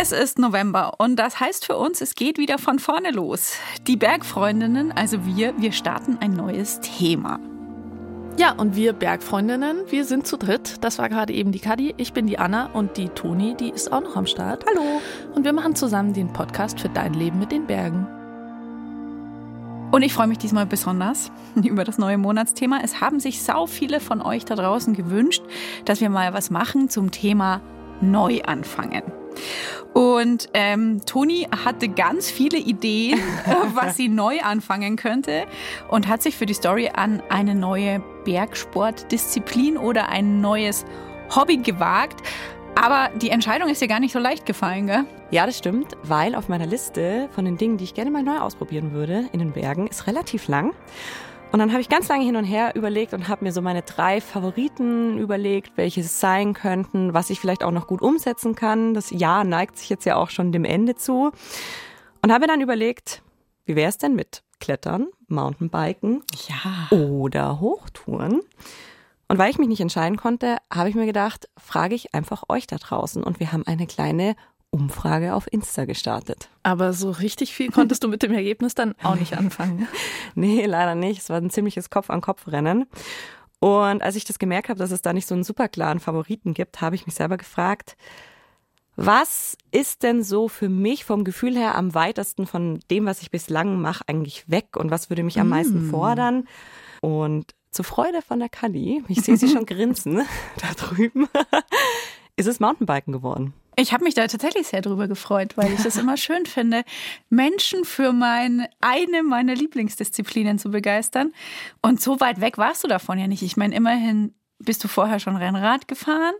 Es ist November und das heißt für uns, es geht wieder von vorne los. Die Bergfreundinnen, also wir, wir starten ein neues Thema. Ja, und wir Bergfreundinnen, wir sind zu dritt. Das war gerade eben die Kadi, ich bin die Anna und die Toni, die ist auch noch am Start. Hallo. Und wir machen zusammen den Podcast für dein Leben mit den Bergen. Und ich freue mich diesmal besonders über das neue Monatsthema. Es haben sich sau viele von euch da draußen gewünscht, dass wir mal was machen zum Thema Neuanfangen. Und ähm, Toni hatte ganz viele Ideen, was sie neu anfangen könnte und hat sich für die Story an eine neue Bergsportdisziplin oder ein neues Hobby gewagt. Aber die Entscheidung ist dir gar nicht so leicht gefallen, gell? Ja, das stimmt, weil auf meiner Liste von den Dingen, die ich gerne mal neu ausprobieren würde in den Bergen, ist relativ lang. Und dann habe ich ganz lange hin und her überlegt und habe mir so meine drei Favoriten überlegt, welche es sein könnten, was ich vielleicht auch noch gut umsetzen kann. Das Jahr neigt sich jetzt ja auch schon dem Ende zu. Und habe dann überlegt, wie wäre es denn mit Klettern, Mountainbiken ja. oder Hochtouren? Und weil ich mich nicht entscheiden konnte, habe ich mir gedacht, frage ich einfach euch da draußen. Und wir haben eine kleine Umfrage auf Insta gestartet. Aber so richtig viel konntest du mit dem Ergebnis dann auch nicht anfangen. nee, leider nicht. Es war ein ziemliches Kopf-an-Kopf-Rennen. Und als ich das gemerkt habe, dass es da nicht so einen super klaren Favoriten gibt, habe ich mich selber gefragt, was ist denn so für mich vom Gefühl her am weitesten von dem, was ich bislang mache, eigentlich weg und was würde mich am meisten mm. fordern? Und zur Freude von der Kali, ich sehe sie schon grinsen da drüben, ist es Mountainbiken geworden. Ich habe mich da tatsächlich sehr drüber gefreut, weil ich es immer schön finde, Menschen für mein, eine meiner Lieblingsdisziplinen zu begeistern. Und so weit weg warst du davon ja nicht. Ich meine, immerhin bist du vorher schon Rennrad gefahren.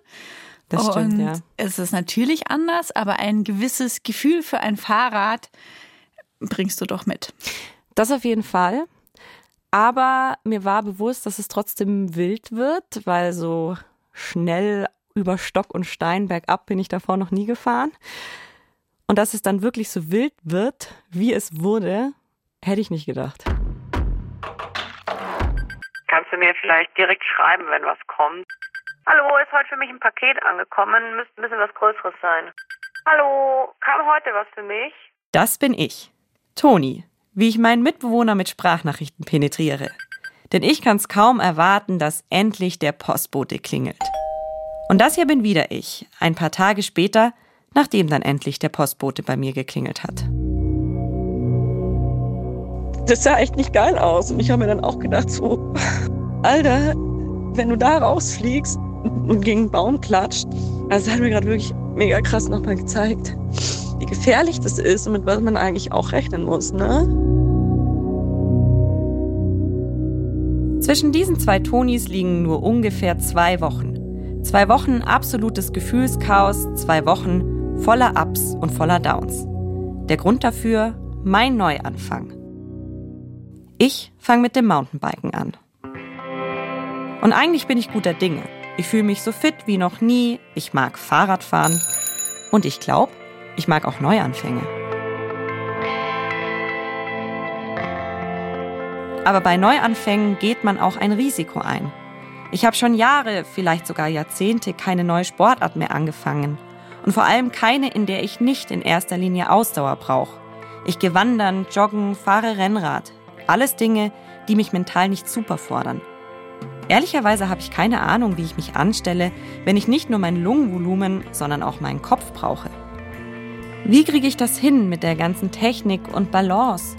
Das stimmt, und ja. Es ist natürlich anders, aber ein gewisses Gefühl für ein Fahrrad bringst du doch mit. Das auf jeden Fall. Aber mir war bewusst, dass es trotzdem wild wird, weil so schnell über Stock und Stein bergab bin ich davor noch nie gefahren. Und dass es dann wirklich so wild wird, wie es wurde, hätte ich nicht gedacht. Kannst du mir vielleicht direkt schreiben, wenn was kommt? Hallo, ist heute für mich ein Paket angekommen. Müsste ein bisschen was Größeres sein. Hallo, kam heute was für mich? Das bin ich, Toni, wie ich meinen Mitbewohner mit Sprachnachrichten penetriere. Denn ich kann es kaum erwarten, dass endlich der Postbote klingelt. Und das hier bin wieder ich, ein paar Tage später, nachdem dann endlich der Postbote bei mir geklingelt hat. Das sah echt nicht geil aus. Und ich habe mir dann auch gedacht, so, Alter, wenn du da rausfliegst und gegen einen Baum klatscht, also das hat mir gerade wirklich mega krass nochmal gezeigt, wie gefährlich das ist und mit was man eigentlich auch rechnen muss, ne? Zwischen diesen zwei Tonis liegen nur ungefähr zwei Wochen. Zwei Wochen absolutes Gefühlschaos, zwei Wochen voller Ups und voller Downs. Der Grund dafür mein Neuanfang. Ich fange mit dem Mountainbiken an. Und eigentlich bin ich guter Dinge. Ich fühle mich so fit wie noch nie, ich mag Fahrradfahren und ich glaube, ich mag auch Neuanfänge. Aber bei Neuanfängen geht man auch ein Risiko ein. Ich habe schon Jahre, vielleicht sogar Jahrzehnte keine neue Sportart mehr angefangen. Und vor allem keine, in der ich nicht in erster Linie Ausdauer brauche. Ich gehe wandern, joggen, fahre Rennrad. Alles Dinge, die mich mental nicht super fordern. Ehrlicherweise habe ich keine Ahnung, wie ich mich anstelle, wenn ich nicht nur mein Lungenvolumen, sondern auch meinen Kopf brauche. Wie kriege ich das hin mit der ganzen Technik und Balance?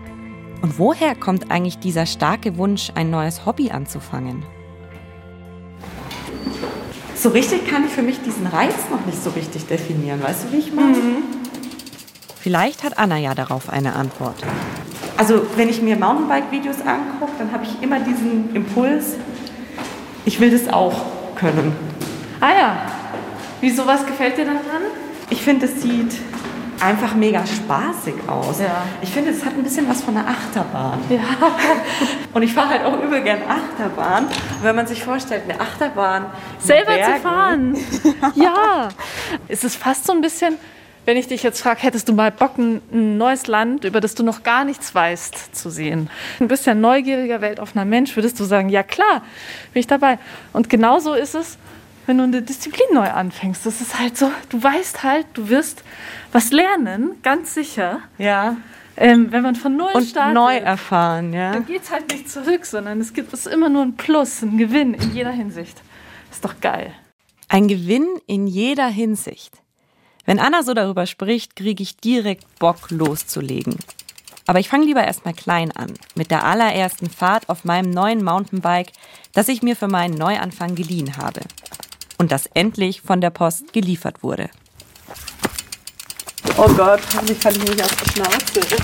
Und woher kommt eigentlich dieser starke Wunsch, ein neues Hobby anzufangen? so richtig kann ich für mich diesen Reiz noch nicht so richtig definieren. Weißt du, wie ich meine? Mhm. Vielleicht hat Anna ja darauf eine Antwort. Also, wenn ich mir Mountainbike-Videos angucke, dann habe ich immer diesen Impuls, ich will das auch können. Ah ja. Wieso, was gefällt dir daran? Ich finde, es sieht einfach mega spaßig aus. Ja. Ich finde, es hat ein bisschen was von einer Achterbahn. Ja. Und ich fahre halt auch übel gern Achterbahn. wenn man sich vorstellt, eine Achterbahn selber Bergen. zu fahren. ja. Es ist fast so ein bisschen, wenn ich dich jetzt frage, hättest du mal Bock, ein neues Land, über das du noch gar nichts weißt, zu sehen? Ein bisschen neugieriger, weltoffener Mensch, würdest du sagen, ja klar, bin ich dabei. Und genauso ist es wenn du eine Disziplin neu anfängst. Das ist halt so, du weißt halt, du wirst was lernen, ganz sicher. Ja. Ähm, wenn man von Null Und startet, neu erfahren, ja. dann geht es halt nicht zurück, sondern es gibt es immer nur ein Plus, ein Gewinn in jeder Hinsicht. Ist doch geil. Ein Gewinn in jeder Hinsicht. Wenn Anna so darüber spricht, kriege ich direkt Bock loszulegen. Aber ich fange lieber erstmal klein an, mit der allerersten Fahrt auf meinem neuen Mountainbike, das ich mir für meinen Neuanfang geliehen habe. Und das endlich von der Post geliefert wurde. Oh Gott, hoffentlich kann ich nicht auf die Schnauze.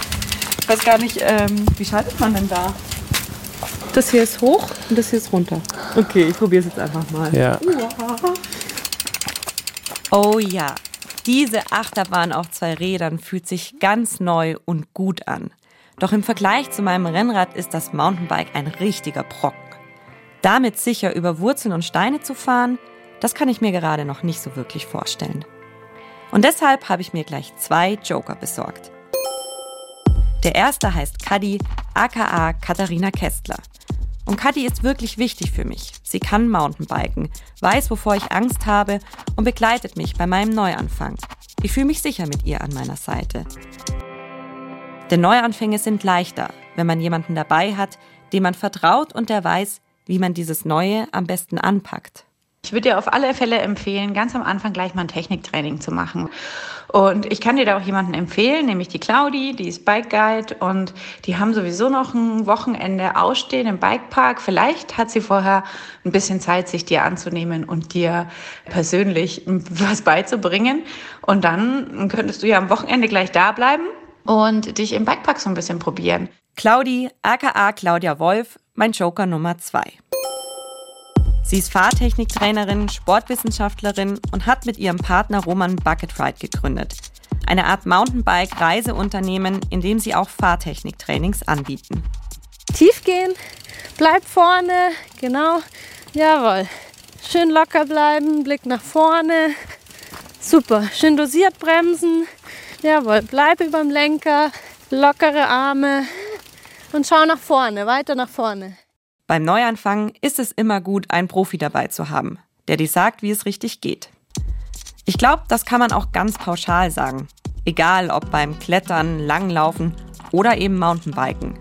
Ich weiß gar nicht, ähm, wie schaltet man denn da? Das hier ist hoch und das hier ist runter. Okay, ich probiere es jetzt einfach mal. Ja. Oh ja, diese Achterbahn auf zwei Rädern fühlt sich ganz neu und gut an. Doch im Vergleich zu meinem Rennrad ist das Mountainbike ein richtiger Brocken. Damit sicher über Wurzeln und Steine zu fahren, das kann ich mir gerade noch nicht so wirklich vorstellen. Und deshalb habe ich mir gleich zwei Joker besorgt. Der erste heißt Kadi, aka Katharina Kästler. Und Kadi ist wirklich wichtig für mich. Sie kann Mountainbiken, weiß, wovor ich Angst habe und begleitet mich bei meinem Neuanfang. Ich fühle mich sicher mit ihr an meiner Seite. Denn Neuanfänge sind leichter, wenn man jemanden dabei hat, dem man vertraut und der weiß, wie man dieses Neue am besten anpackt. Ich würde dir auf alle Fälle empfehlen, ganz am Anfang gleich mal ein Techniktraining zu machen. Und ich kann dir da auch jemanden empfehlen, nämlich die Claudi, die ist Bike Guide und die haben sowieso noch ein Wochenende ausstehen im Bikepark. Vielleicht hat sie vorher ein bisschen Zeit, sich dir anzunehmen und dir persönlich was beizubringen. Und dann könntest du ja am Wochenende gleich da bleiben und dich im Bikepark so ein bisschen probieren. Claudi, aka Claudia Wolf, mein Joker Nummer zwei. Sie ist Fahrtechniktrainerin, Sportwissenschaftlerin und hat mit ihrem Partner Roman Bucket Ride gegründet. Eine Art Mountainbike-Reiseunternehmen, in dem sie auch Fahrtechniktrainings anbieten. Tief gehen, bleib vorne, genau, jawohl. Schön locker bleiben, Blick nach vorne. Super, schön dosiert bremsen. Jawohl, bleib überm Lenker, lockere Arme und schau nach vorne, weiter nach vorne. Beim Neuanfang ist es immer gut, einen Profi dabei zu haben, der dir sagt, wie es richtig geht. Ich glaube, das kann man auch ganz pauschal sagen. Egal ob beim Klettern, Langlaufen oder eben Mountainbiken.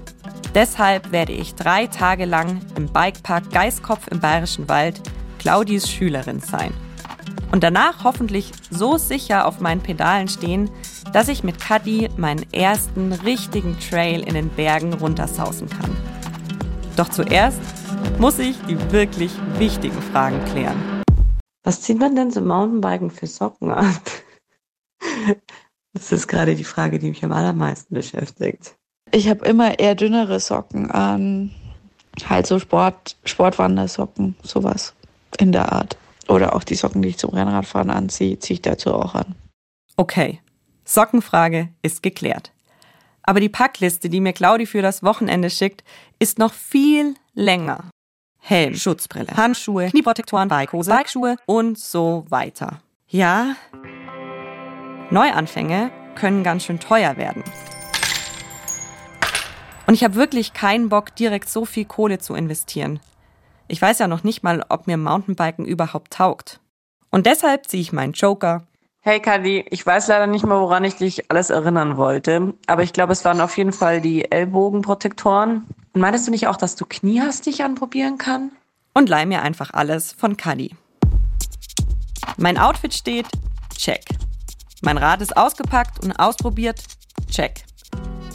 Deshalb werde ich drei Tage lang im Bikepark Geiskopf im Bayerischen Wald Claudis Schülerin sein. Und danach hoffentlich so sicher auf meinen Pedalen stehen, dass ich mit Cuddy meinen ersten richtigen Trail in den Bergen runtersausen kann. Doch zuerst muss ich die wirklich wichtigen Fragen klären. Was zieht man denn zum Mountainbiken für Socken an? Das ist gerade die Frage, die mich am allermeisten beschäftigt. Ich habe immer eher dünnere Socken an. Halt so Sport, Sportwandersocken, sowas in der Art. Oder auch die Socken, die ich zum Rennradfahren anziehe, ziehe ich dazu auch an. Okay, Sockenfrage ist geklärt. Aber die Packliste, die mir Claudi für das Wochenende schickt, ist noch viel länger. Helm, Schutzbrille, Handschuhe, Knieprotektoren, Bikehose, Bikeschuhe und so weiter. Ja, Neuanfänge können ganz schön teuer werden. Und ich habe wirklich keinen Bock, direkt so viel Kohle zu investieren. Ich weiß ja noch nicht mal, ob mir Mountainbiken überhaupt taugt. Und deshalb ziehe ich meinen Joker. Hey Kadi, ich weiß leider nicht mehr, woran ich dich alles erinnern wollte, aber ich glaube, es waren auf jeden Fall die Ellbogenprotektoren. Und meintest du nicht auch, dass du Knie hast, die ich anprobieren kann? Und leih mir einfach alles von Kadi. Mein Outfit steht, check. Mein Rad ist ausgepackt und ausprobiert, check.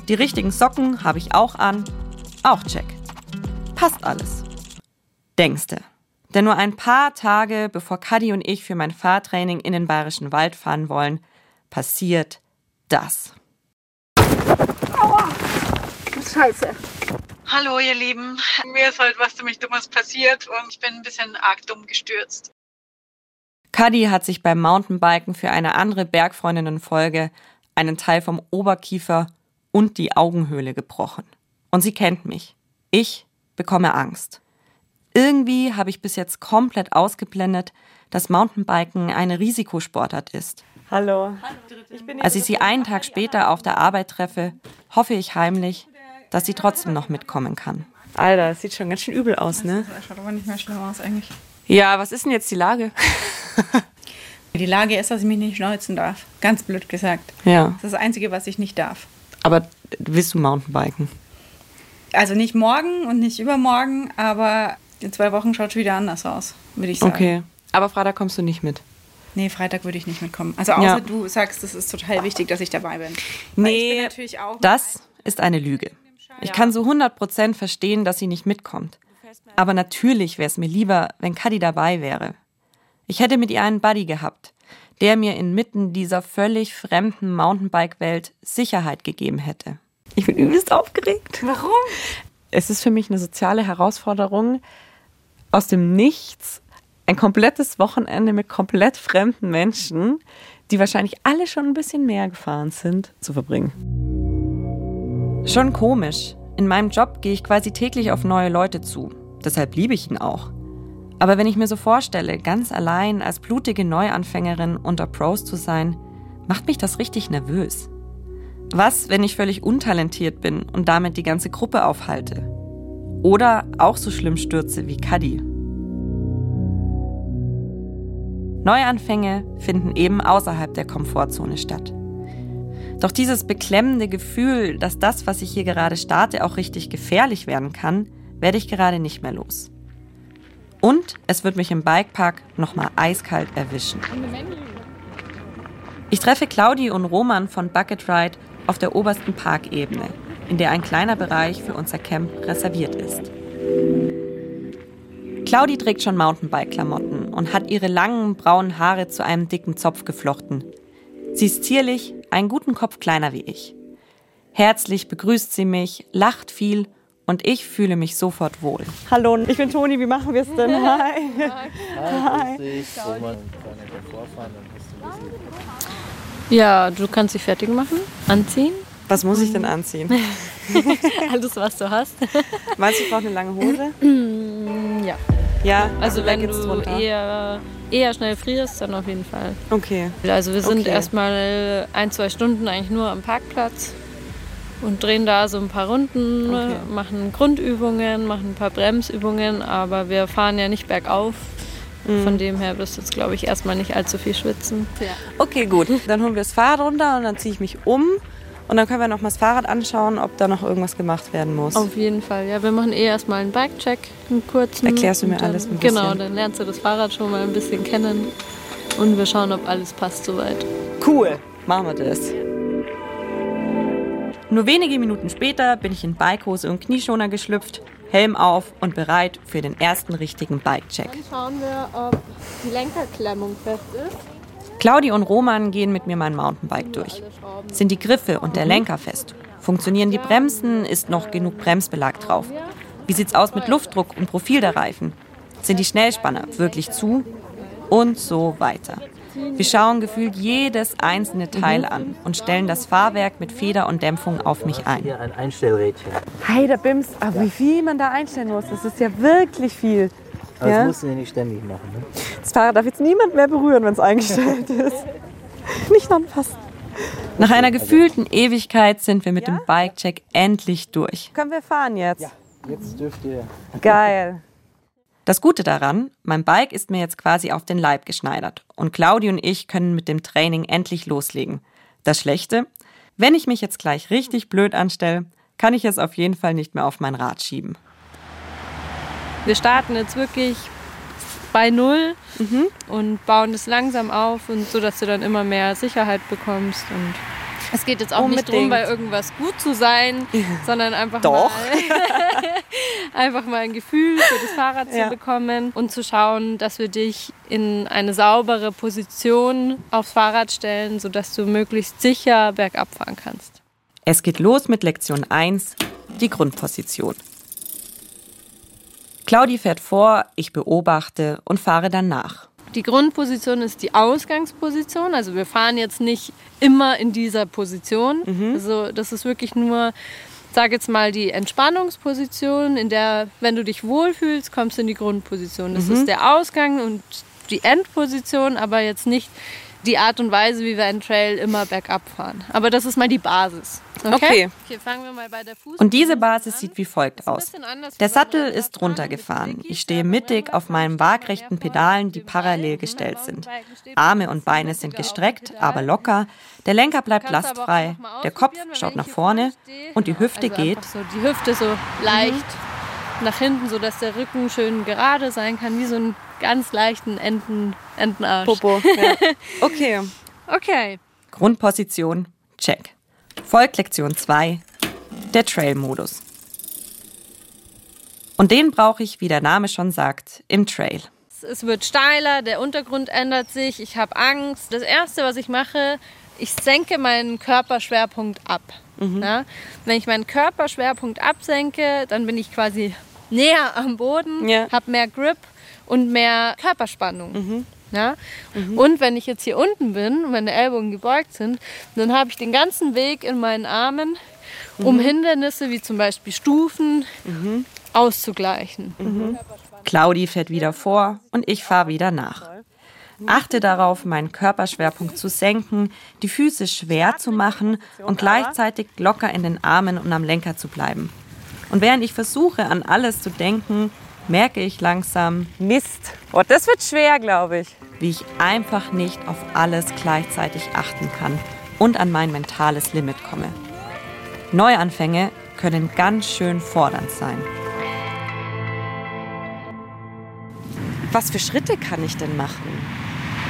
Die richtigen Socken habe ich auch an, auch check. Passt alles. Denkste. Denn nur ein paar Tage bevor Kadi und ich für mein Fahrtraining in den Bayerischen Wald fahren wollen, passiert das. Aua! Scheiße. Hallo, ihr Lieben. Mir ist halt was ziemlich Dummes passiert und ich bin ein bisschen arg dumm gestürzt. Kadi hat sich beim Mountainbiken für eine andere Bergfreundinnen-Folge einen Teil vom Oberkiefer und die Augenhöhle gebrochen. Und sie kennt mich. Ich bekomme Angst. Irgendwie habe ich bis jetzt komplett ausgeblendet, dass Mountainbiken eine Risikosportart ist. Hallo. Als ich sie einen Tag später auf der Arbeit treffe, hoffe ich heimlich, dass sie trotzdem noch mitkommen kann. Alter, das sieht schon ganz schön übel aus, ne? Das schaut aber nicht mehr schlimm aus eigentlich. Ja, was ist denn jetzt die Lage? Die Lage ist, dass ich mich nicht schneuzen darf. Ganz blöd gesagt. Ja. Das ist das Einzige, was ich nicht darf. Aber willst du Mountainbiken? Also nicht morgen und nicht übermorgen, aber in zwei Wochen schaut es wieder anders aus, würde ich sagen. Okay. Aber Freitag kommst du nicht mit. Nee, Freitag würde ich nicht mitkommen. Also außer Ja. du sagst, es ist total wichtig, dass ich dabei bin. Bin Nee, natürlich auch das ist eine Lüge. Ich kann so 100% verstehen, dass sie nicht mitkommt. Aber natürlich wäre es mir lieber, wenn Cuddy dabei wäre. Ich hätte mit ihr einen Buddy gehabt, der mir inmitten dieser völlig fremden Mountainbike-Welt Sicherheit gegeben hätte. Ich bin übelst aufgeregt. Warum? Es ist für mich eine soziale Herausforderung, aus dem Nichts ein komplettes Wochenende mit komplett fremden Menschen, die wahrscheinlich alle schon ein bisschen mehr gefahren sind, zu verbringen. Schon komisch. In meinem Job gehe ich quasi täglich auf neue Leute zu. Deshalb liebe ich ihn auch. Aber wenn ich mir so vorstelle, ganz allein als blutige Neuanfängerin unter Pros zu sein, macht mich das richtig nervös. Was, wenn ich völlig untalentiert bin und damit die ganze Gruppe aufhalte? Oder auch so schlimm stürze wie Cuddy? Neuanfänge finden eben außerhalb der Komfortzone statt. Doch dieses beklemmende Gefühl, dass das, was ich hier gerade starte, auch richtig gefährlich werden kann, werde ich gerade nicht mehr los. Und es wird mich im Bikepark nochmal eiskalt erwischen. Ich treffe Claudi und Roman von Bucket Ride auf der obersten Parkebene, in der ein kleiner Bereich für unser Camp reserviert ist. Claudi trägt schon Mountainbike-Klamotten und hat ihre langen braunen Haare zu einem dicken Zopf geflochten. Sie ist zierlich, einen guten Kopf kleiner wie ich. Herzlich begrüßt sie mich, lacht viel und ich fühle mich sofort wohl. Hallo, ich bin Toni, wie machen wir es denn? Hi. Hi. Ja, du kannst dich fertig machen, anziehen. Was muss ich denn anziehen? Alles, was du hast. Meinst du, ich brauche eine lange Hose? ja. Ja, Also wenn du eher, eher schnell frierst, dann auf jeden Fall. Okay. Also wir sind Okay. erstmal ein, zwei Stunden eigentlich nur am Parkplatz und drehen da so ein paar Runden, Okay. machen Grundübungen, machen ein paar Bremsübungen, aber wir fahren ja nicht bergauf. Mhm. Von dem her wirst du jetzt, glaube ich, erstmal nicht allzu viel schwitzen. Okay, gut. Dann holen wir das Fahrrad runter und dann ziehe ich mich um. Und dann können wir noch mal das Fahrrad anschauen, ob da noch irgendwas gemacht werden muss. Auf jeden Fall. Ja, wir machen eh erstmal einen Bike-Check, einen kurzen. Erklärst du mir dann, alles ein Genau, bisschen? dann lernst du das Fahrrad schon mal ein bisschen kennen. Und wir schauen, ob alles passt soweit. Cool, machen wir das. Nur wenige Minuten später bin ich in Bikehose und Knieschoner geschlüpft, Helm auf und bereit für den ersten richtigen Bike-Check. Schauen wir, ob die Lenkerklemmung fest ist. Claudi und Roman gehen mit mir mein Mountainbike durch. Sind die Griffe und der Lenker fest? Funktionieren die Bremsen? Ist noch genug Bremsbelag drauf? Wie sieht's aus mit Luftdruck und Profil der Reifen? Sind die Schnellspanner wirklich zu? Und so weiter. Wir schauen gefühlt jedes einzelne Teil an und stellen das Fahrwerk mit Feder und Dämpfung auf mich ein. Hier ein Einstellrädchen. Hey, der Bims, aber wie viel man da einstellen muss, das ist ja wirklich viel. Aber Ja? das musst du ja nicht ständig machen. Ne? Das Fahrrad darf jetzt niemand mehr berühren, wenn es eingestellt ist. Nicht anfassen. Nach einer gefühlten Ewigkeit sind wir mit dem Bike-Check endlich durch. Können wir fahren jetzt? Ja, jetzt dürft ihr. Geil. Das Gute daran, mein Bike ist mir jetzt quasi auf den Leib geschneidert und Claudi und ich können mit dem Training endlich loslegen. Das Schlechte, wenn ich mich jetzt gleich richtig blöd anstelle, kann ich es auf jeden Fall nicht mehr auf mein Rad schieben. Wir starten jetzt wirklich bei Null Mhm. und bauen das langsam auf und so, dass du dann immer mehr Sicherheit bekommst. Und es geht jetzt auch nicht darum, Unbedingt. bei irgendwas gut zu sein, sondern einfach Doch. mal einfach mal ein Gefühl für das Fahrrad Ja. zu bekommen und zu schauen, dass wir dich in eine saubere Position aufs Fahrrad stellen, sodass du möglichst sicher bergab fahren kannst. Es geht los mit Lektion 1, die Grundposition. Claudi fährt vor, ich beobachte und fahre dann nach. Die Grundposition ist die Ausgangsposition. Also wir fahren jetzt nicht immer in dieser Position. Also das ist wirklich nur, sag jetzt mal, die Entspannungsposition, in der, wenn du dich wohlfühlst, kommst du in die Grundposition. Das ist der Ausgang und die Endposition, aber jetzt nicht die Art und Weise, wie wir einen Trail immer bergab fahren. Aber das ist mal die Basis. Okay. Okay, fangen wir mal bei der Fuß. Und diese Basis sieht wie folgt aus. Der Sattel ist runtergefahren. Ich stehe mittig auf meinen waagrechten Pedalen, die parallel gestellt sind. Arme und Beine sind gestreckt, aber locker. Der Lenker bleibt lastfrei. Der Kopf schaut nach vorne und die Hüfte also geht. So die Hüfte so leicht nach hinten, sodass der Rücken schön gerade sein kann, wie so einen ganz leichten Enten, Entenarsch. Popo. Ja. Okay. Okay. Grundposition, check. Folgt Lektion 2, der Trail-Modus. Und den brauche ich, wie der Name schon sagt, im Trail. Es wird steiler, der Untergrund ändert sich, ich habe Angst. Das Erste, was ich mache, ich senke meinen Körperschwerpunkt ab. Ja? Wenn ich meinen Körperschwerpunkt absenke, dann bin ich quasi näher am Boden, Ja. habe mehr Grip und mehr Körperspannung. Ja? Und wenn ich jetzt hier unten bin und meine Ellbogen gebeugt sind, dann habe ich den ganzen Weg in meinen Armen, um Hindernisse wie zum Beispiel Stufen auszugleichen. Claudi fährt wieder vor und ich fahre wieder nach. Achte darauf, meinen Körperschwerpunkt zu senken, die Füße schwer zu machen und gleichzeitig locker in den Armen und am Lenker zu bleiben. Und während ich versuche, an alles zu denken, merke ich langsam, Mist. Oh, das wird schwer, glaube ich. wie ich einfach nicht auf alles gleichzeitig achten kann und an mein mentales Limit komme. Neuanfänge können ganz schön fordernd sein. Was für Schritte kann ich denn machen?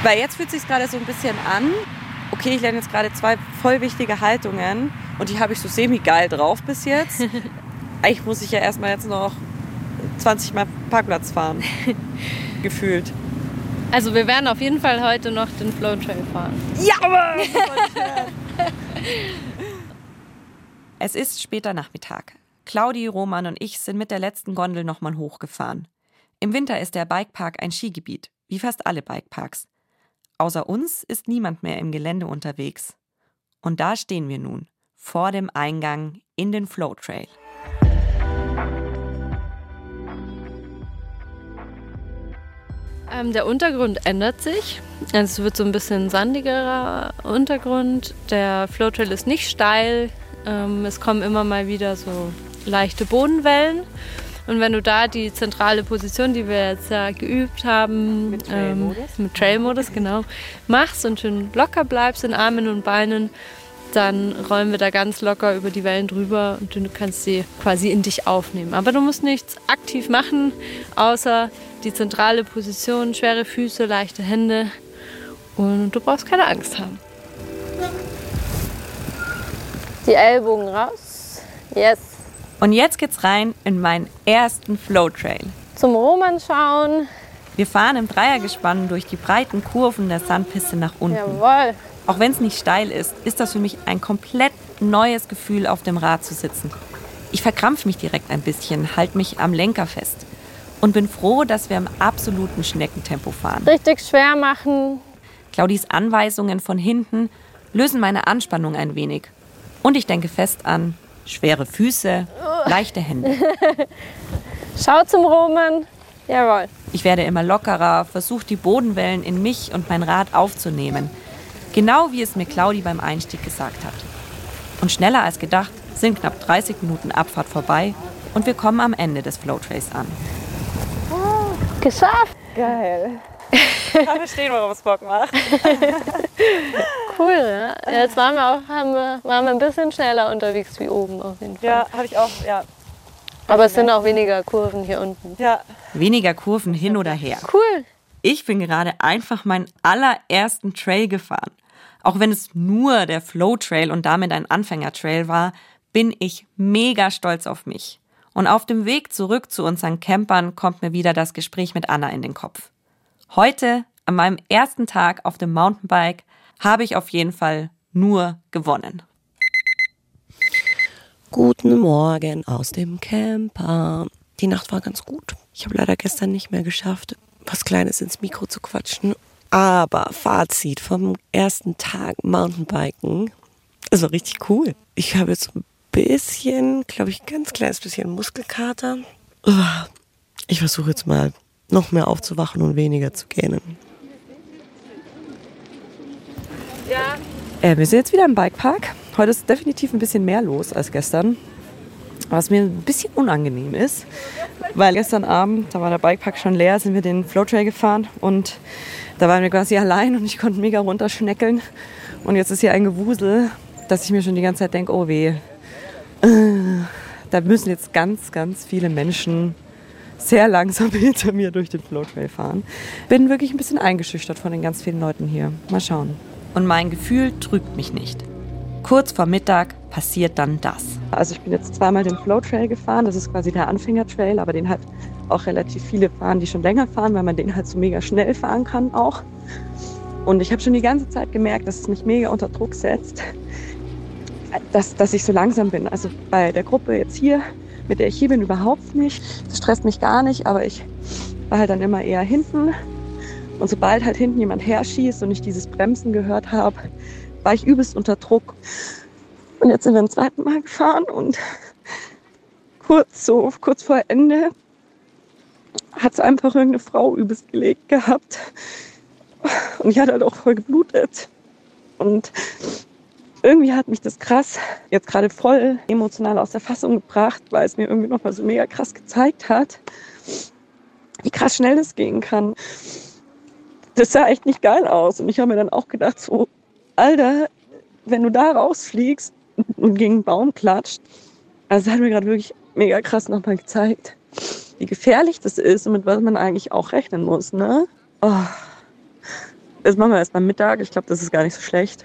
Weil jetzt fühlt sich gerade so ein bisschen an. Okay, ich lerne jetzt gerade zwei voll wichtige Haltungen und die habe ich so semi-geil drauf bis jetzt. Eigentlich muss ich ja erstmal jetzt noch 20 Mal Parkplatz fahren. Gefühlt. Also wir werden auf jeden Fall heute noch den Flow Trail fahren. Ja, aber! Es ist später Nachmittag. Claudi, Roman und ich sind mit der letzten Gondel nochmal hochgefahren. Im Winter ist der Bikepark ein Skigebiet, wie fast alle Bikeparks. Außer uns ist niemand mehr im Gelände unterwegs. Und da stehen wir nun, vor dem Eingang in den Flow Trail. Ähm, der Untergrund ändert sich. Es wird so ein bisschen sandigerer Untergrund. Der Flow Trail ist nicht steil. Ähm, es kommen immer mal wieder so leichte Bodenwellen. Und wenn du da die zentrale Position, die wir jetzt ja geübt haben, mit Trail-Modus, mit Trail-Modus genau, machst und schön locker bleibst in Armen und Beinen, dann rollen wir da ganz locker über die Wellen drüber und du kannst sie quasi in dich aufnehmen. Aber du musst nichts aktiv machen, außer die zentrale Position, schwere Füße, leichte Hände und du brauchst keine Angst haben. Die Ellbogen raus. Yes. Und jetzt geht's rein in meinen ersten Flow Trail. Zum Roman schauen. Wir fahren im Dreiergespann durch die breiten Kurven der Sandpiste nach unten. Jawohl. Auch wenn es nicht steil ist, ist das für mich ein komplett neues Gefühl, auf dem Rad zu sitzen. Ich verkrampfe mich direkt ein bisschen, halte mich am Lenker fest und bin froh, dass wir im absoluten Schneckentempo fahren. Richtig schwer machen. Claudis Anweisungen von hinten lösen meine Anspannung ein wenig. Und ich denke fest an schwere Füße, leichte Hände. Schau zum Roman. Jawohl. Ich werde immer lockerer, versuche die Bodenwellen in mich und mein Rad aufzunehmen. Genau wie es mir Claudi beim Einstieg gesagt hat. Und schneller als gedacht sind knapp 30 Minuten Abfahrt vorbei und wir kommen am Ende des Flowtrails an. Geschafft. Geil. Ich kann verstehen, warum es Bock macht. Cool, ja? Jetzt waren wir, auch, haben wir, waren wir ein bisschen schneller unterwegs wie oben auf jeden Fall. Ja, habe ich auch, ja. Aber es sind auch weniger Kurven hier unten. Ja. Weniger Kurven hin oder her. Cool. Ich bin gerade einfach meinen allerersten Trail gefahren. Auch wenn es nur der Flow Trail und damit ein Anfängertrail war, bin ich mega stolz auf mich. Und auf dem Weg zurück zu unseren Campern kommt mir wieder das Gespräch mit Anna in den Kopf. Heute, an meinem ersten Tag auf dem Mountainbike, habe ich auf jeden Fall nur gewonnen. Guten Morgen aus dem Camper. Die Nacht war ganz gut. Ich habe leider gestern nicht mehr geschafft, was Kleines ins Mikro zu quatschen. Aber Fazit vom ersten Tag Mountainbiken. War richtig cool. Ich habe jetzt ein bisschen, glaube ich, ein ganz kleines bisschen Muskelkater. Ich versuche jetzt mal noch mehr aufzuwachen und weniger zu gähnen. Ja. Äh, wir sind jetzt wieder im Bikepark. Heute ist definitiv ein bisschen mehr los als gestern. Was mir ein bisschen unangenehm ist, weil gestern Abend, da war der Bikepark schon leer, sind wir den Flowtrail gefahren und da waren wir quasi allein und ich konnte mega runterschneckeln. Und jetzt ist hier ein Gewusel, dass ich mir schon die ganze Zeit denke, oh weh, da müssen jetzt ganz, ganz viele Menschen sehr langsam hinter mir durch den Flowtrail fahren. Bin wirklich ein bisschen eingeschüchtert von den ganz vielen Leuten hier. Mal schauen. Und mein Gefühl trügt mich nicht. Kurz vor Mittag passiert dann das. Also ich bin jetzt zweimal den Flowtrail gefahren. Das ist quasi der Anfängertrail, aber den halt auch relativ viele fahren, die schon länger fahren, weil man den halt so mega schnell fahren kann auch. Und ich habe schon die ganze Zeit gemerkt, dass es mich mega unter Druck setzt, dass, dass ich so langsam bin. Also bei der Gruppe jetzt hier, mit der ich hier bin, überhaupt nicht. Das stresst mich gar nicht, aber ich war halt dann immer eher hinten. Und sobald halt hinten jemand herschießt und ich dieses Bremsen gehört habe, war ich übelst unter Druck. Und jetzt sind wir ein zweites Mal gefahren und kurz so, kurz vor Ende hat es einfach irgendeine Frau übelst gelegt gehabt. Und ich hatte halt auch voll geblutet. Und irgendwie hat mich das krass jetzt gerade voll emotional aus der Fassung gebracht, weil es mir irgendwie nochmal so mega krass gezeigt hat, wie krass schnell das gehen kann. Das sah echt nicht geil aus. Und ich habe mir dann auch gedacht, so, Alter, wenn du da rausfliegst und gegen einen Baum klatscht, also das hat mir gerade wirklich mega krass nochmal gezeigt, wie gefährlich das ist und mit was man eigentlich auch rechnen muss, ne? Oh. Das machen wir erst beim Mittag. Ich glaube, das ist gar nicht so schlecht.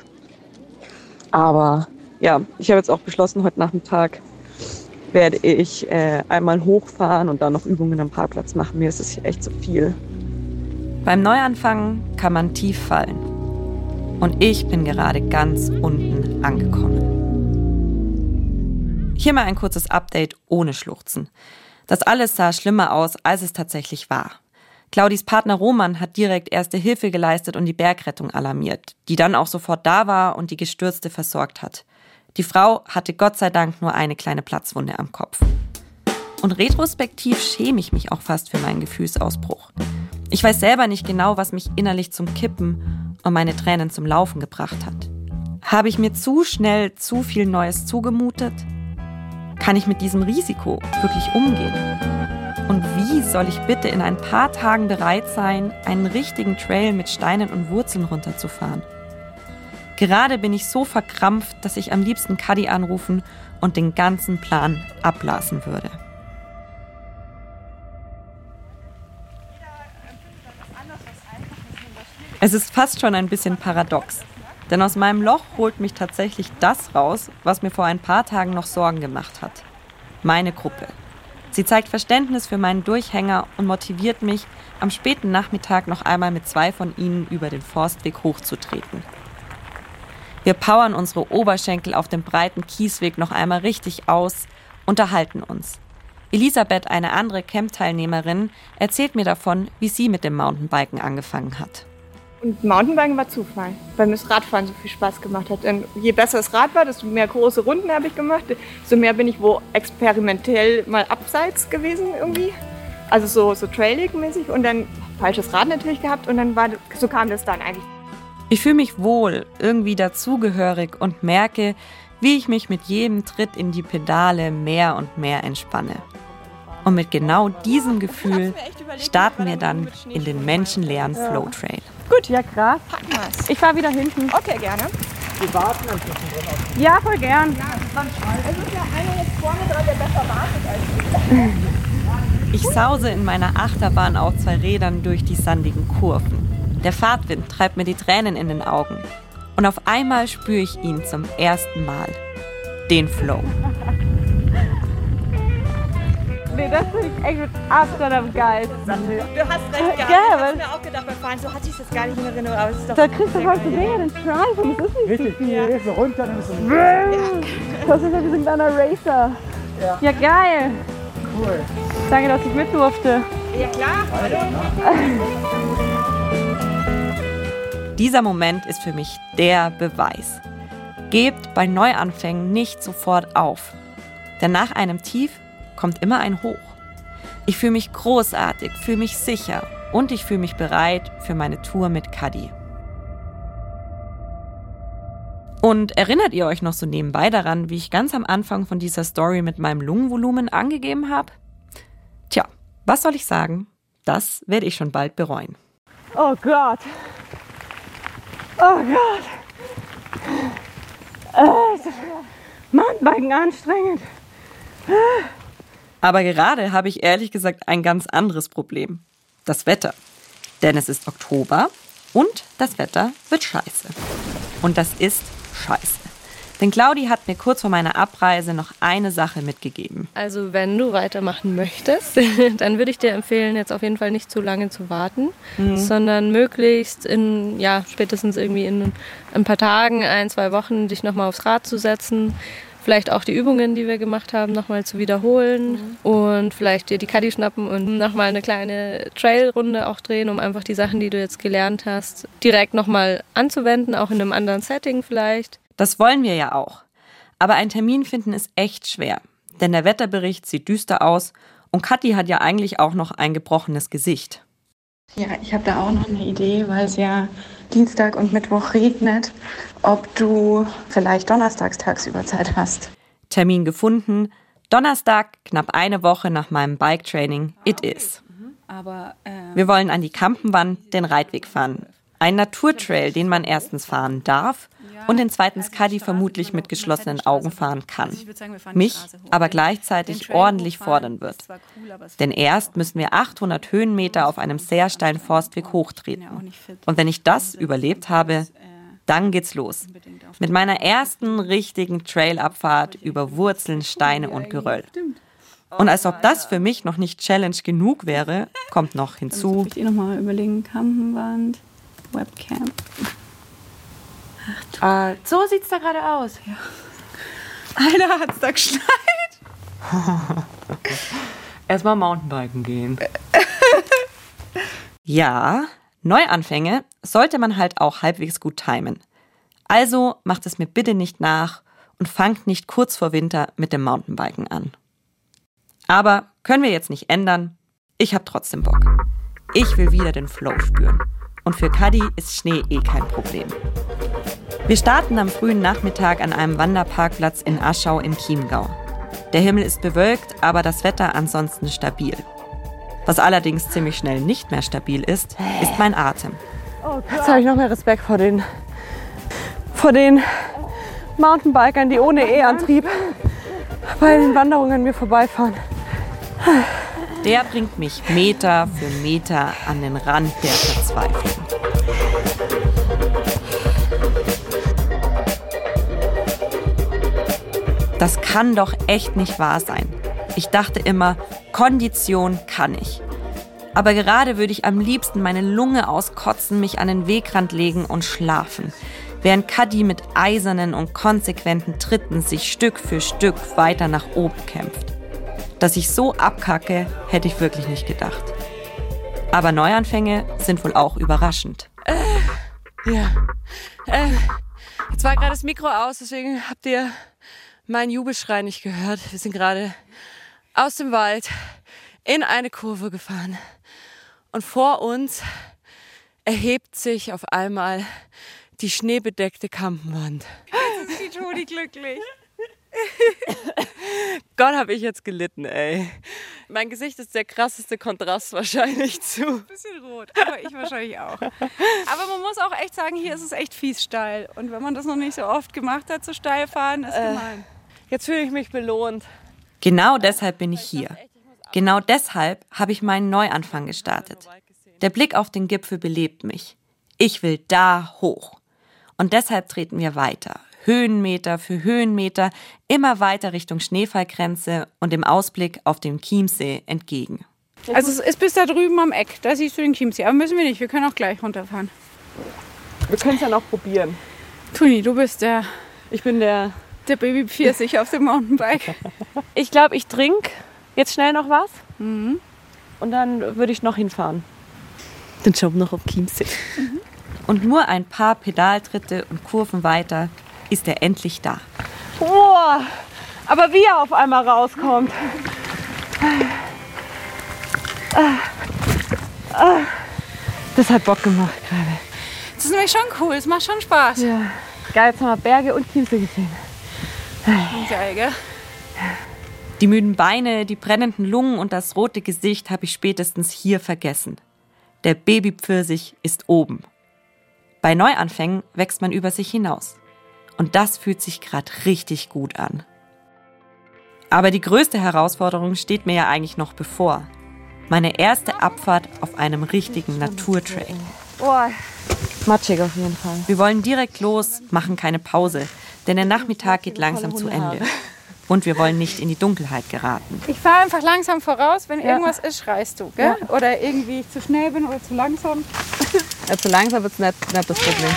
Aber ja, ich habe jetzt auch beschlossen, heute Nachmittag werde ich äh, einmal hochfahren und dann noch Übungen am Parkplatz machen. Mir ist es echt zu viel. Beim Neuanfang kann man tief fallen. Und ich bin gerade ganz unten angekommen. Hier mal ein kurzes Update ohne Schluchzen. Das alles sah schlimmer aus, als es tatsächlich war. Claudis Partner Roman hat direkt erste Hilfe geleistet und die Bergrettung alarmiert, die dann auch sofort da war und die Gestürzte versorgt hat. Die Frau hatte Gott sei Dank nur eine kleine Platzwunde am Kopf. Und retrospektiv schäme ich mich auch fast für meinen Gefühlsausbruch. Ich weiß selber nicht genau, was mich innerlich zum Kippen und meine Tränen zum Laufen gebracht hat. Habe ich mir zu schnell zu viel Neues zugemutet? Kann ich mit diesem Risiko wirklich umgehen? Und wie soll ich bitte in ein paar Tagen bereit sein, einen richtigen Trail mit Steinen und Wurzeln runterzufahren? Gerade bin ich so verkrampft, dass ich am liebsten Cuddy anrufen und den ganzen Plan abblasen würde. Es ist fast schon ein bisschen paradox. Denn aus meinem Loch holt mich tatsächlich das raus, was mir vor ein paar Tagen noch Sorgen gemacht hat. Meine Gruppe. Sie zeigt Verständnis für meinen Durchhänger und motiviert mich, am späten Nachmittag noch einmal mit zwei von ihnen über den Forstweg hochzutreten. Wir powern unsere Oberschenkel auf dem breiten Kiesweg noch einmal richtig aus, unterhalten uns. Elisabeth, eine andere Camp-Teilnehmerin, erzählt mir davon, wie sie mit dem Mountainbiken angefangen hat. Und Mountainbiken war Zufall, weil mir das Radfahren so viel Spaß gemacht hat. Und je besser das Rad war, desto mehr große Runden habe ich gemacht, desto mehr bin ich wo experimentell mal abseits gewesen irgendwie. Also so, so trailig-mäßig und dann falsches Rad natürlich gehabt und dann war, so kam das dann eigentlich. Ich fühle mich wohl, irgendwie dazugehörig und merke, wie ich mich mit jedem Tritt in die Pedale mehr und mehr entspanne. Und mit genau diesem Gefühl starten wir dann in den menschenleeren Flow Trail. Gut, ja krass. Packen wir's. Ich fahre wieder hinten. Okay, gerne. Wir warten ein bisschen drin. Ja, voll gern. Ja, Es ist ja einer jetzt vorne dran, der besser wartet als ich. Ich sause in meiner Achterbahn auf zwei Rädern durch die sandigen Kurven. Der Fahrtwind treibt mir die Tränen in den Augen. Und auf einmal spüre ich ihn zum ersten Mal. Den Flow. Nee, das finde ich echt absolut am geilsten. Du hast recht. Ja, ich habe mir auch gedacht beim Fahren, so hatte ich das gar nicht in Erinnerung. Aber es ist doch Da kriegst du halt so mega den Drive und es ist nicht Richtig, so viel. hier ist runter, dann ist es Das ist ja wie so ein kleiner Racer. Ja. Ja, geil. Cool. Danke, dass ich mit durfte. Ja, klar. Dieser Moment ist für mich der Beweis. Gebt bei Neuanfängen nicht sofort auf. Denn nach einem Tief kommt immer ein Hoch. Ich fühle mich großartig, fühle mich sicher und ich fühle mich bereit für meine Tour mit Cuddy. Und erinnert ihr euch noch so nebenbei daran, wie ich ganz am Anfang von dieser Story mit meinem Lungenvolumen angegeben habe? Tja, was soll ich sagen? Das werde ich schon bald bereuen. Oh Gott. Oh Gott. Äh, das Mountainbiken anstrengend. Aber gerade habe ich ehrlich gesagt ein ganz anderes Problem. Das Wetter. Denn es ist Oktober und das Wetter wird scheiße. Und das ist scheiße. Denn Claudi hat mir kurz vor meiner Abreise noch eine Sache mitgegeben. Also wenn du weitermachen möchtest, dann würde ich dir empfehlen, jetzt auf jeden Fall nicht zu lange zu warten, Mhm. sondern möglichst in, ja, spätestens irgendwie in ein paar Tagen, ein, zwei Wochen dich nochmal aufs Rad zu setzen. Vielleicht auch die Übungen, die wir gemacht haben, nochmal zu wiederholen und vielleicht dir die Caddy schnappen und nochmal eine kleine Trailrunde auch drehen, um einfach die Sachen, die du jetzt gelernt hast, direkt nochmal anzuwenden, auch in einem anderen Setting vielleicht. Das wollen wir ja auch. Aber einen Termin finden ist echt schwer. Denn der Wetterbericht sieht düster aus und Kathi hat ja eigentlich auch noch ein gebrochenes Gesicht. Ja, ich habe da auch noch eine Idee, weil es ja Dienstag und Mittwoch regnet, ob du vielleicht donnerstags tagsüber Zeit hast. Termin gefunden. Donnerstag, knapp eine Woche nach meinem Bike-Training. It is. Aber äh, Wir wollen an die Kampenwand den Reitweg fahren. Ein Naturtrail, den man erstens fahren darf und den zweitens Caddy vermutlich mit geschlossenen Augen fahren kann. Mich aber gleichzeitig ordentlich fordern wird. Denn erst müssen wir 800 Höhenmeter auf einem sehr steilen Forstweg hochtreten. Und wenn ich das überlebt habe, dann geht's los. Mit meiner ersten richtigen Trailabfahrt über Wurzeln, Steine und Geröll. Und als ob das für mich noch nicht Challenge genug wäre, kommt noch hinzu. ich eh nochmal überlegen, Kampenwand, Webcam. Ah, so sieht's da gerade aus. Ja. Alter, hat's da geschneit. Erstmal Mountainbiken gehen. Ja, Neuanfänge sollte man halt auch halbwegs gut timen. Also macht es mir bitte nicht nach und fangt nicht kurz vor Winter mit dem Mountainbiken an. Aber können wir jetzt nicht ändern. Ich habe trotzdem Bock. Ich will wieder den Flow spüren. Und für Caddy ist Schnee eh kein Problem. Wir starten am frühen Nachmittag an einem Wanderparkplatz in Aschau im Chiemgau. Der Himmel ist bewölkt, aber das Wetter ansonsten stabil. Was allerdings ziemlich schnell nicht mehr stabil ist, ist mein Atem. Jetzt habe ich noch mehr Respekt vor den, vor den Mountainbikern, die ohne E-Antrieb bei den Wanderungen an mir vorbeifahren. Der bringt mich Meter für Meter an den Rand der Verzweiflung. Das kann doch echt nicht wahr sein. Ich dachte immer, Kondition kann ich. Aber gerade würde ich am liebsten meine Lunge auskotzen, mich an den Wegrand legen und schlafen, während Caddy mit eisernen und konsequenten Tritten sich Stück für Stück weiter nach oben kämpft. Dass ich so abkacke, hätte ich wirklich nicht gedacht. Aber Neuanfänge sind wohl auch überraschend. Ja. Äh, jetzt war gerade das Mikro aus, deswegen habt ihr meinen Jubelschrei nicht gehört. Wir sind gerade aus dem Wald in eine Kurve gefahren. Und vor uns erhebt sich auf einmal die schneebedeckte Kampenwand. Jetzt ist die Toni glücklich. Gott, habe ich jetzt gelitten, ey. Mein Gesicht ist der krasseste Kontrast wahrscheinlich zu. Bisschen rot, aber ich wahrscheinlich auch. Aber man muss auch echt sagen, hier ist es echt fies steil. Und wenn man das noch nicht so oft gemacht hat, so steil fahren, ist Äh. gemein. Jetzt fühle ich mich belohnt. Genau deshalb bin ich hier. Genau deshalb habe ich meinen Neuanfang gestartet. Der Blick auf den Gipfel belebt mich. Ich will da hoch. Und deshalb treten wir weiter. Höhenmeter für Höhenmeter, immer weiter Richtung Schneefallgrenze und dem Ausblick auf den Chiemsee entgegen. Also es ist bis da drüben am Eck, da siehst du den Chiemsee. Aber müssen wir nicht, wir können auch gleich runterfahren. Wir können es ja noch probieren. Toni, du bist der, Ich bin der. Der Baby Pfirsich auf dem Mountainbike. Ich glaube, ich trinke jetzt schnell noch was. Und dann würde ich noch hinfahren. Den Job noch auf Chiemsee. Und nur ein paar Pedaltritte und Kurven weiter ist er endlich da. Boah, aber wie er auf einmal rauskommt. Das hat Bock gemacht gerade. Das ist nämlich schon cool, es macht schon Spaß. Ja. geil, jetzt haben wir Berge und Chiemsee gesehen. Geil, gell? Die müden Beine, die brennenden Lungen und das rote Gesicht habe ich spätestens hier vergessen. Der Babypfirsich ist oben. Bei Neuanfängen wächst man über sich hinaus. Und das fühlt sich gerade richtig gut an. Aber die größte Herausforderung steht mir ja eigentlich noch bevor. Meine erste Abfahrt auf einem richtigen Naturtrail. Boah, matschig auf jeden Fall. Wir wollen direkt los, machen keine Pause, denn der Nachmittag geht langsam zu Ende. Und wir wollen nicht in die Dunkelheit geraten. Ich fahre einfach langsam voraus. Wenn Ja. irgendwas ist, schreist du, gell? Oder irgendwie ich zu schnell bin oder zu langsam. Ja, zu langsam wird es nicht, nicht das Problem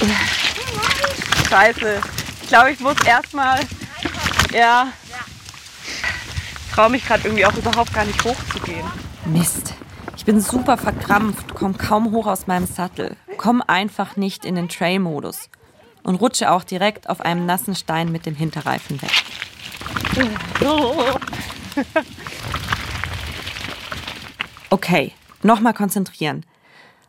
sein. Scheiße. Ich glaube, ich muss erstmal. Ja. Ich traue mich gerade irgendwie auch überhaupt gar nicht hochzugehen. Mist. Ich bin super verkrampft, komme kaum hoch aus meinem Sattel, komme einfach nicht in den Trail-Modus und rutsche auch direkt auf einem nassen Stein mit dem Hinterreifen weg. Okay, nochmal konzentrieren.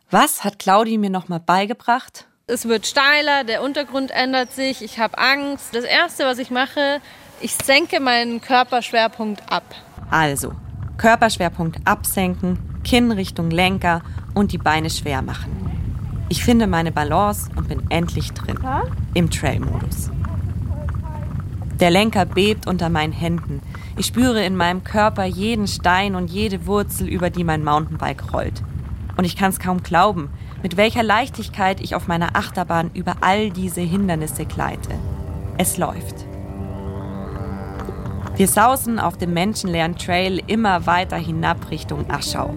Was hat Claudi mir nochmal beigebracht? Es wird steiler, der Untergrund ändert sich, ich habe Angst. Das Erste, was ich mache, ich senke meinen Körperschwerpunkt ab. Also, Körperschwerpunkt absenken, Kinn Richtung Lenker und die Beine schwer machen. Ich finde meine Balance und bin endlich drin. Im Trail-Modus. Der Lenker bebt unter meinen Händen. Ich spüre in meinem Körper jeden Stein und jede Wurzel, über die mein Mountainbike rollt. Und ich kann es kaum glauben, mit welcher Leichtigkeit ich auf meiner Achterbahn über all diese Hindernisse gleite. Es läuft. Wir sausen auf dem menschenleeren Trail immer weiter hinab Richtung Aschau.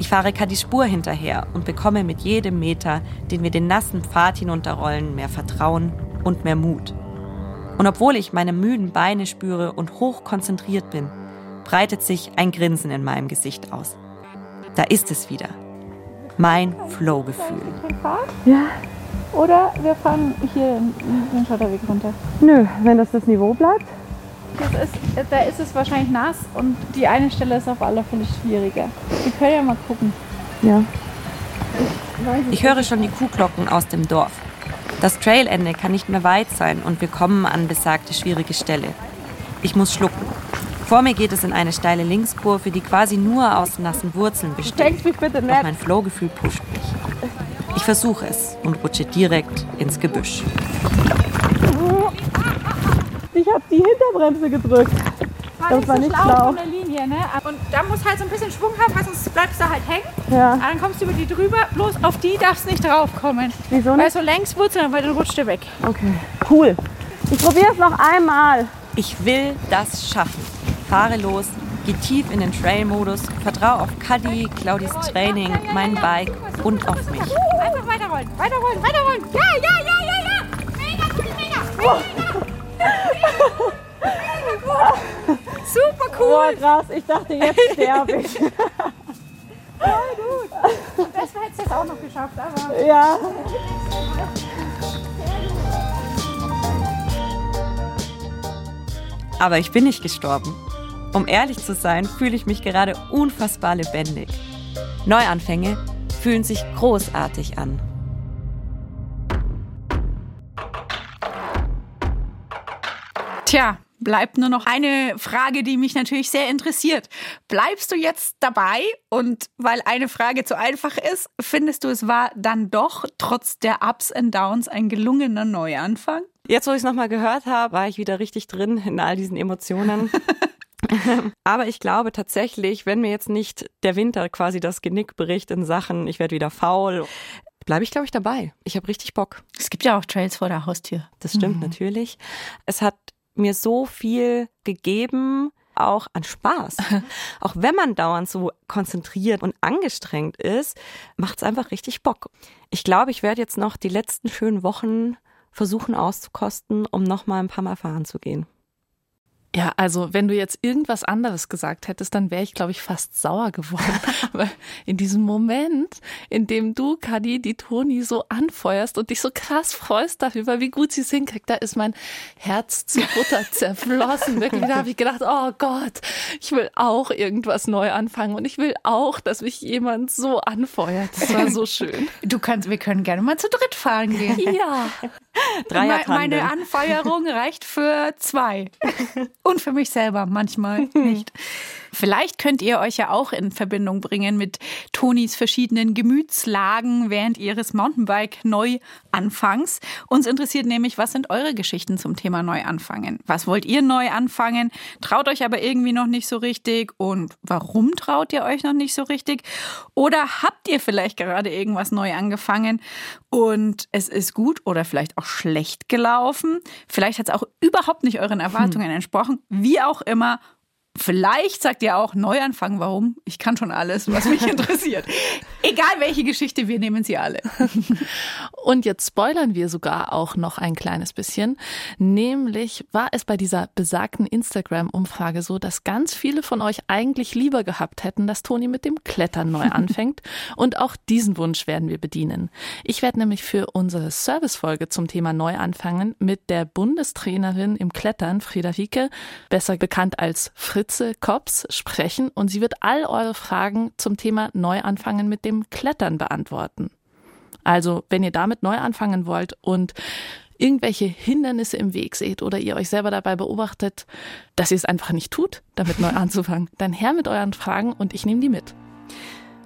Ich fahre Kadi Spur hinterher und bekomme mit jedem Meter, den wir den nassen Pfad hinunterrollen, mehr Vertrauen und mehr Mut. Und obwohl ich meine müden Beine spüre und hoch konzentriert bin, breitet sich ein Grinsen in meinem Gesicht aus. Da ist es wieder. Mein Flow-Gefühl. Ja. Oder wir fahren hier den Schotterweg runter. Nö, wenn das das Niveau bleibt. Das ist, da ist es wahrscheinlich nass und die eine Stelle ist auf alle Fälle schwieriger. Wir können ja mal gucken. Ja. Ich höre schon die Kuhglocken aus dem Dorf. Das Trailende kann nicht mehr weit sein und wir kommen an besagte schwierige Stelle. Ich muss schlucken. Vor mir geht es in eine steile Linkskurve, die quasi nur aus nassen Wurzeln besteht. Mich bitte Doch nicht. mein Flowgefühl pusht mich. Ich versuche es und rutsche direkt ins Gebüsch. Ich habe die Hinterbremse gedrückt. Das war nicht schlau. von der Linie, ne? Und da muss halt so ein bisschen Schwung haben, weil sonst bleibst du halt hängen. Ja. Aber dann kommst du über die drüber, bloß auf die darfst du nicht draufkommen. Wieso Weil nicht? so längs Wurzeln, weil dann rutscht du weg. Okay. Cool. Ich probiere es noch einmal. Ich will das schaffen. Fahre los, geh tief in den Trail-Modus, vertraue auf Caddy, Claudis Training, mein Bike und auf mich. Einfach weiterrollen, weiterrollen, weiterrollen. Ja, ja, ja, ja, ja. Mega, mega, mega. Super Boah, cool. krass. Ich dachte, jetzt sterbe ich. Voll gut. Das hättest du jetzt auch noch geschafft, aber. ja. Aber ich bin nicht gestorben. Um ehrlich zu sein, fühle ich mich gerade unfassbar lebendig. Neuanfänge fühlen sich großartig an. Tja, bleibt nur noch eine Frage, die mich natürlich sehr interessiert. Bleibst du jetzt dabei? Und weil eine Frage zu einfach ist, findest du, es war dann doch trotz der Ups and Downs ein gelungener Neuanfang? Jetzt, wo ich es nochmal gehört habe, war ich wieder richtig drin in all diesen Emotionen. Aber ich glaube tatsächlich, wenn mir jetzt nicht der Winter quasi das Genick bricht in Sachen, ich werde wieder faul, bleibe ich, glaube ich, dabei. Ich habe richtig Bock. Es gibt ja auch Trails vor der Haustür. Das stimmt natürlich. Es hat mir so viel gegeben, auch an Spaß. auch wenn man dauernd so konzentriert und angestrengt ist, macht es einfach richtig Bock. Ich glaube, ich werde jetzt noch die letzten schönen Wochen versuchen auszukosten, um noch mal ein paar Mal fahren zu gehen. Ja, also wenn du jetzt irgendwas anderes gesagt hättest, dann wäre ich, glaube ich, fast sauer geworden. Weil in diesem Moment, in dem du, Kadi, die Toni so anfeuerst und dich so krass freust darüber, wie gut sie es hinkriegt, da ist mein Herz zu Butter zerflossen. Wirklich, da habe ich gedacht, oh Gott, ich will auch irgendwas neu anfangen und ich will auch, dass mich jemand so anfeuert. Das war so schön. Du kannst, wir können gerne mal zu dritt fahren gehen. Ja. Dreier Meine Anfeuerung reicht für zwei. Und für mich selber manchmal nicht. Vielleicht könnt ihr euch ja auch in Verbindung bringen mit Tonis verschiedenen Gemütslagen während ihres Mountainbike-Neuanfangs. Uns interessiert nämlich, was sind eure Geschichten zum Thema Neuanfangen? Was wollt ihr neu anfangen? Traut euch aber irgendwie noch nicht so richtig? Und warum traut ihr euch noch nicht so richtig? Oder habt ihr vielleicht gerade irgendwas neu angefangen und es ist gut oder vielleicht auch schlecht gelaufen? Vielleicht hat es auch überhaupt nicht euren Erwartungen hm. entsprochen. Wie auch immer. Vielleicht sagt ihr auch Neuanfang, warum? Ich kann schon alles, was mich interessiert. Egal welche Geschichte, wir nehmen sie alle. Und jetzt spoilern wir sogar auch noch ein kleines bisschen. Nämlich war es bei dieser besagten Instagram-Umfrage so, dass ganz viele von euch eigentlich lieber gehabt hätten, dass Toni mit dem Klettern neu anfängt. Und auch diesen Wunsch werden wir bedienen. Ich werde nämlich für unsere Servicefolge zum Thema Neuanfangen mit der Bundestrainerin im Klettern, Friederike, besser bekannt als Friederike, Fritze Kops sprechen und sie wird all eure Fragen zum Thema Neuanfangen mit dem Klettern beantworten. Also, wenn ihr damit neu anfangen wollt und irgendwelche Hindernisse im Weg seht oder ihr euch selber dabei beobachtet, dass ihr es einfach nicht tut, damit neu anzufangen, dann her mit euren Fragen und ich nehme die mit.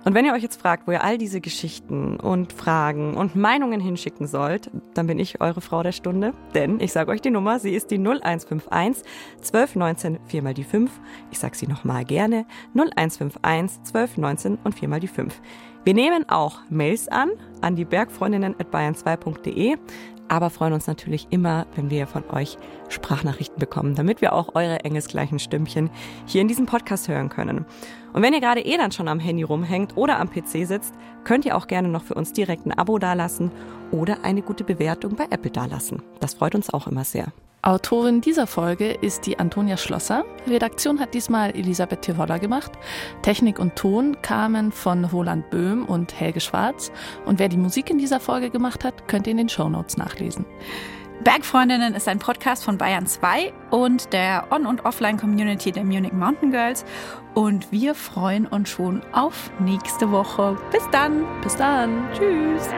Und wenn ihr euch jetzt fragt, wo ihr all diese Geschichten und Fragen und Meinungen hinschicken sollt, dann bin ich eure Frau der Stunde. Denn ich sage euch die Nummer, sie ist die 0151 1219 4 mal die 5. Ich sage sie nochmal gerne. 0151 1219 und 4 mal die 5. Wir nehmen auch Mails an, an die Bergfreundinnen at bayern2.de aber freuen uns natürlich immer, wenn wir von euch Sprachnachrichten bekommen, damit wir auch eure engelsgleichen Stimmchen hier in diesem Podcast hören können. Und wenn ihr gerade eh dann schon am Handy rumhängt oder am PC sitzt, könnt ihr auch gerne noch für uns direkt ein Abo dalassen oder eine gute Bewertung bei Apple dalassen. Das freut uns auch immer sehr. Autorin dieser Folge ist die Antonia Schlosser. Redaktion hat diesmal Elisabeth Tiroller gemacht. Technik und Ton kamen von Roland Böhm und Helge Schwarz. Und wer die Musik in dieser Folge gemacht hat, könnt ihr in den Shownotes nachlesen. Bergfreundinnen ist ein Podcast von Bayern 2 und der On- und Offline-Community der Munich Mountain Girls. Und wir freuen uns schon auf nächste Woche. Bis dann. Bis dann. Tschüss.